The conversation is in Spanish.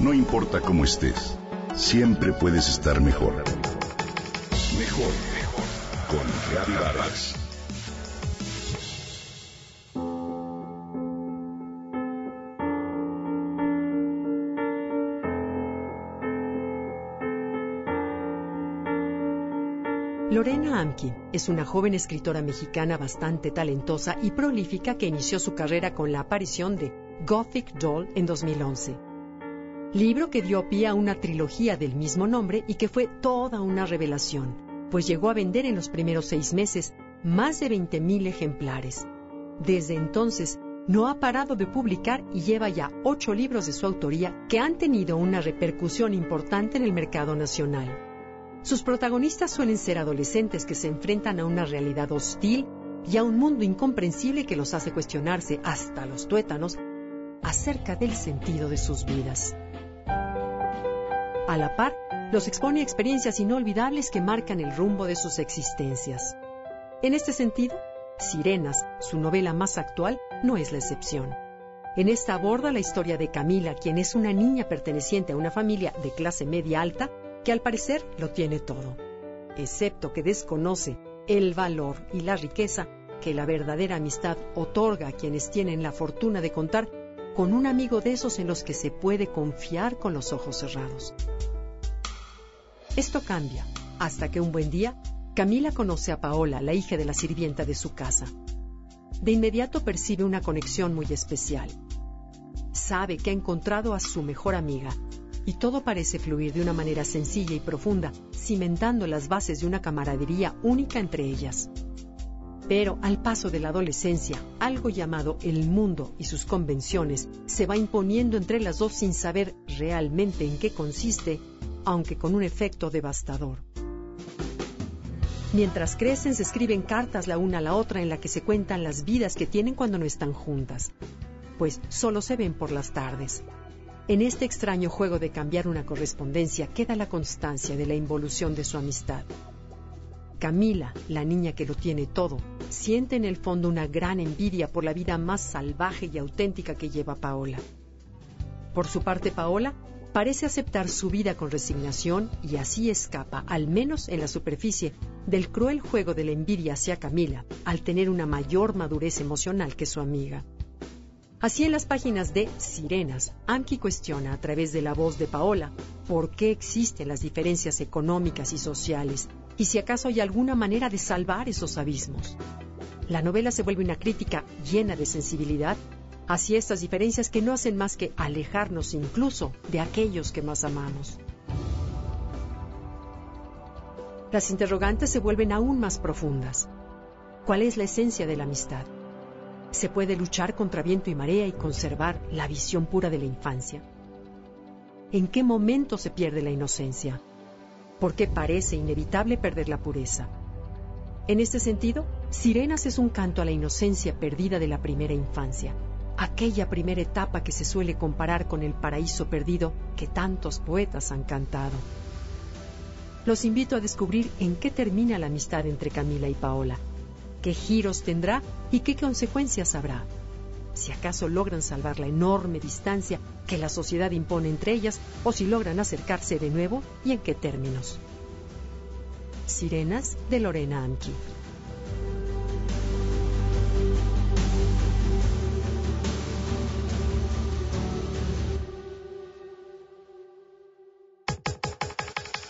No importa cómo estés, siempre puedes estar mejor. Mejor, mejor. Con Reavivadas. Lorena Amki es una joven escritora mexicana bastante talentosa y prolífica que inició su carrera con la aparición de Gothic Doll en 2011. Libro que dio pie a una trilogía del mismo nombre y que fue toda una revelación, pues llegó a vender en los primeros seis meses más de 20.000 ejemplares. Desde entonces, no ha parado de publicar y lleva ya ocho libros de su autoría que han tenido una repercusión importante en el mercado nacional. Sus protagonistas suelen ser adolescentes que se enfrentan a una realidad hostil y a un mundo incomprensible que los hace cuestionarse hasta los tuétanos acerca del sentido de sus vidas. A la par, los expone experiencias inolvidables que marcan el rumbo de sus existencias. En este sentido, Sirenas, su novela más actual, no es la excepción. En esta aborda la historia de Camila, quien es una niña perteneciente a una familia de clase media alta que al parecer lo tiene todo, excepto que desconoce el valor y la riqueza que la verdadera amistad otorga a quienes tienen la fortuna de contar con un amigo de esos en los que se puede confiar con los ojos cerrados. Esto cambia hasta que un buen día Camila conoce a Paola, la hija de la sirvienta de su casa. De inmediato percibe una conexión muy especial. Sabe que ha encontrado a su mejor amiga y todo parece fluir de una manera sencilla y profunda, cimentando las bases de una camaradería única entre ellas. Pero al paso de la adolescencia, algo llamado el mundo y sus convenciones se va imponiendo entre las dos sin saber realmente en qué consiste, aunque con un efecto devastador. Mientras crecen se escriben cartas la una a la otra en la que se cuentan las vidas que tienen cuando no están juntas, pues solo se ven por las tardes. En este extraño juego de cambiar una correspondencia queda la constancia de la involución de su amistad. Camila, la niña que lo tiene todo, siente en el fondo una gran envidia por la vida más salvaje y auténtica que lleva Paola. Por su parte, Paola parece aceptar su vida con resignación y así escapa, al menos en la superficie, del cruel juego de la envidia hacia Camila, al tener una mayor madurez emocional que su amiga. Así en las páginas de Sirenas, Amki cuestiona a través de la voz de Paola por qué existen las diferencias económicas y sociales y si acaso hay alguna manera de salvar esos abismos. La novela se vuelve una crítica llena de sensibilidad hacia estas diferencias que no hacen más que alejarnos incluso de aquellos que más amamos. Las interrogantes se vuelven aún más profundas. ¿Cuál es la esencia de la amistad? ¿Se puede luchar contra viento y marea y conservar la visión pura de la infancia? ¿En qué momento se pierde la inocencia? porque parece inevitable perder la pureza. En este sentido, Sirenas es un canto a la inocencia perdida de la primera infancia, aquella primera etapa que se suele comparar con el paraíso perdido que tantos poetas han cantado. Los invito a descubrir en qué termina la amistad entre Camila y Paola, qué giros tendrá y qué consecuencias habrá si acaso logran salvar la enorme distancia que la sociedad impone entre ellas o si logran acercarse de nuevo y en qué términos. Sirenas de Lorena Amki.